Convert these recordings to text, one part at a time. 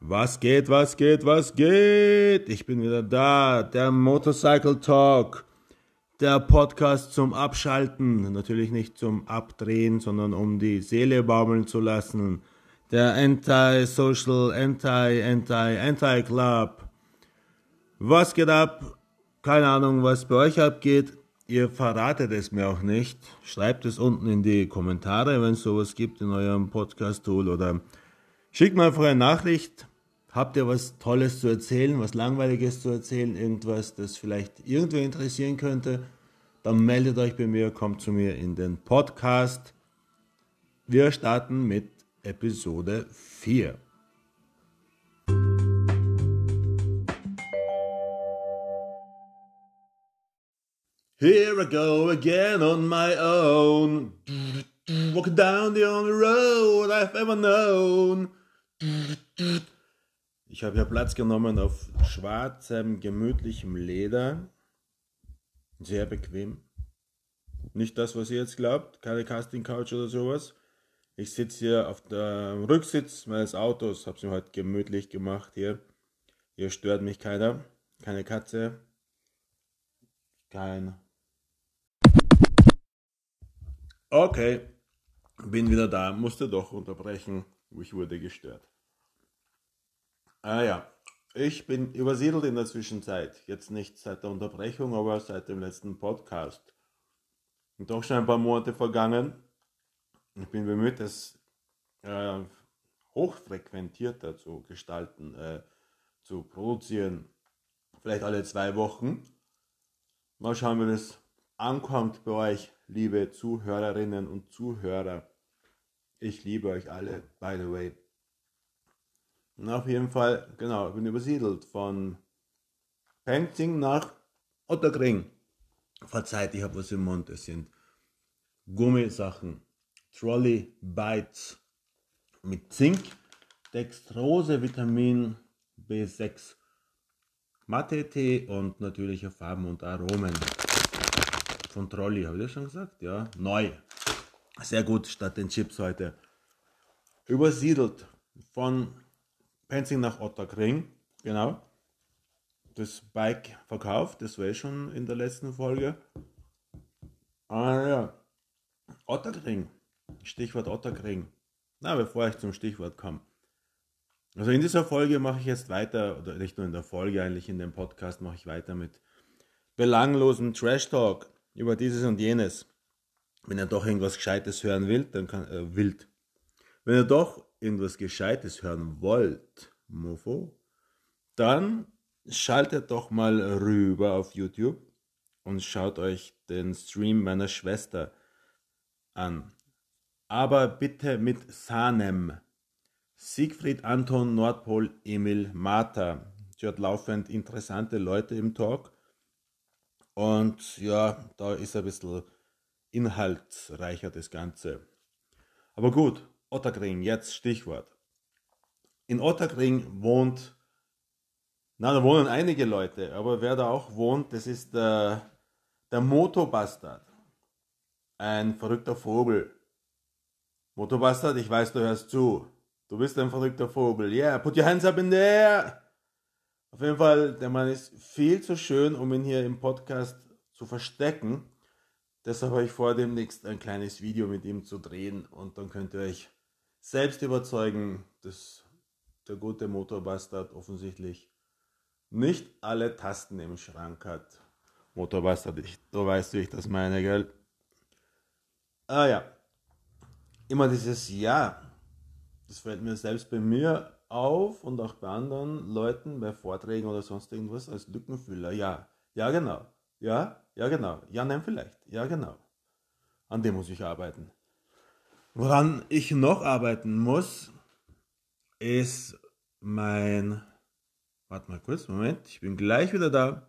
Was geht, was geht, was geht? Ich bin wieder da, der Motorcycle Talk, der Podcast zum Abschalten, natürlich nicht zum Abdrehen, sondern um die Seele baumeln zu lassen. Der Anti-Social, Anti, Anti, Anti-Club. Was geht ab? Keine Ahnung, was bei euch abgeht. Ihr verratet es mir auch nicht. Schreibt es unten in die Kommentare, wenn es sowas gibt in eurem Podcast-Tool oder schickt einfach eine Nachricht. Habt ihr was Tolles zu erzählen, was Langweiliges zu erzählen, irgendwas, das vielleicht irgendwer interessieren könnte? Dann meldet euch bei mir, kommt zu mir in den Podcast. Wir starten mit Episode 4. Here I go again on my own. Walking down the only road I've ever known. Ich habe hier Platz genommen auf schwarzem, gemütlichem Leder. Sehr bequem. Nicht das, was ihr jetzt glaubt, keine Casting Couch oder sowas. Ich sitze hier auf dem Rücksitz meines Autos, habe es mir heute gemütlich gemacht hier. Hier stört mich keiner, keine Katze, kein Okay, bin wieder da, musste doch unterbrechen, ich wurde gestört. Ah ja, ich bin übersiedelt in der Zwischenzeit, jetzt nicht seit der Unterbrechung, aber seit dem letzten Podcast. Und doch schon ein paar Monate vergangen. Ich bin bemüht, es äh, hochfrequentierter zu gestalten, äh, zu produzieren. Vielleicht alle zwei Wochen. Mal schauen, wie das ankommt bei euch liebe Zuhörerinnen und Zuhörer. Ich liebe euch alle, by the way. Und auf jeden Fall, genau, bin übersiedelt von Penzing nach Otterkring. Verzeiht, ich habe was im Mund. Es sind Gummisachen, Trolley Bites mit Zink, Dextrose, Vitamin B6, Matte-Tee und natürliche Farben und Aromen von Trolli, habe ich das schon gesagt? Ja, neu. Sehr gut, statt den Chips heute. Übersiedelt von Penzing nach Otterkring, genau. Das Bike verkauft, das war eh schon in der letzten Folge. Ah ja, Otterkring, Stichwort Otterkring. Na, bevor ich zum Stichwort komme. Also in dieser Folge mache ich jetzt weiter, oder nicht nur in der Folge, eigentlich in dem Podcast mache ich weiter mit belanglosen Trash Talk über dieses und jenes. Wenn ihr doch irgendwas Gescheites hören wollt, dann kann, äh, wild. Wenn ihr doch irgendwas Gescheites hören wollt, Mofo, dann schaltet doch mal rüber auf YouTube und schaut euch den Stream meiner Schwester an. Aber bitte mit Sanem. Siegfried Anton Nordpol Emil Martha. Sie hat laufend interessante Leute im Talk und ja, da ist ein bisschen inhaltsreicher das Ganze. Aber gut, Otterkring, jetzt Stichwort. In Otterkring wohnt, na, da wohnen einige Leute, aber wer da auch wohnt, das ist der, der Motobastard. Ein verrückter Vogel. Motobastard, ich weiß, du hörst zu. Du bist ein verrückter Vogel. Yeah, put your hands up in the air. Auf jeden Fall, der Mann ist viel zu schön, um ihn hier im Podcast zu verstecken. Deshalb habe ich vor, demnächst ein kleines Video mit ihm zu drehen und dann könnt ihr euch selbst überzeugen, dass der gute Motorbastard offensichtlich nicht alle Tasten im Schrank hat. Motorbastard, ich, du weißt, wie ich das meine, gell? Ah ja, immer dieses Ja, das fällt mir selbst bei mir auf und auch bei anderen Leuten, bei Vorträgen oder sonst irgendwas als Lückenfüller. Ja, ja genau. Ja, ja genau. Ja, nein, vielleicht. Ja, genau. An dem muss ich arbeiten. Woran ich noch arbeiten muss, ist mein... Warte mal kurz, Moment. Ich bin gleich wieder da.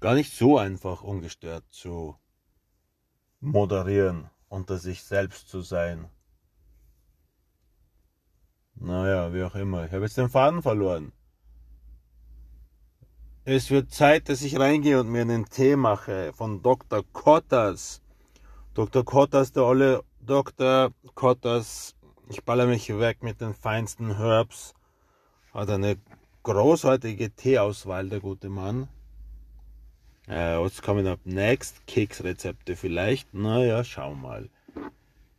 Gar nicht so einfach ungestört zu moderieren unter sich selbst zu sein. Naja, wie auch immer. Ich habe jetzt den Faden verloren. Es wird Zeit, dass ich reingehe und mir einen Tee mache von Dr. Kottas. Dr. Kottas, der olle Dr. Kotters, ich baller mich weg mit den feinsten Herbs. Hat eine großartige Teeauswahl, der gute Mann. Äh, what's coming up next? Keksrezepte vielleicht? Naja, schau mal.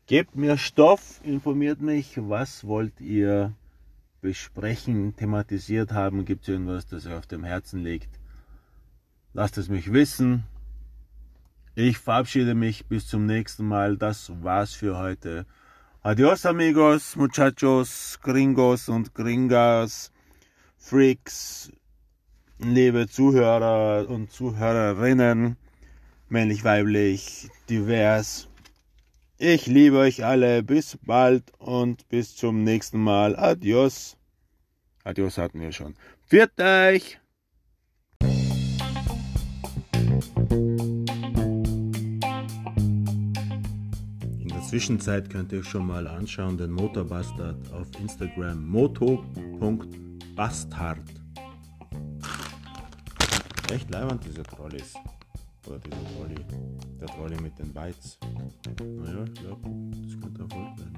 Gebt mir Stoff, informiert mich, was wollt ihr besprechen, thematisiert haben? Gibt es irgendwas, das euch auf dem Herzen liegt? Lasst es mich wissen. Ich verabschiede mich bis zum nächsten Mal. Das war's für heute. Adios amigos, muchachos, gringos und gringas, Freaks, liebe Zuhörer und Zuhörerinnen, männlich, weiblich, divers. Ich liebe euch alle. Bis bald und bis zum nächsten Mal. Adios. Adios hatten wir schon. Viert euch! In der Zwischenzeit könnt ihr euch schon mal anschauen den Motorbastard auf Instagram moto.bastard. Echt leibend diese Trolleys. Oder dieser Trolley. Der Trolley mit den Bytes. Naja, ich glaube, das könnte Erfolg werden.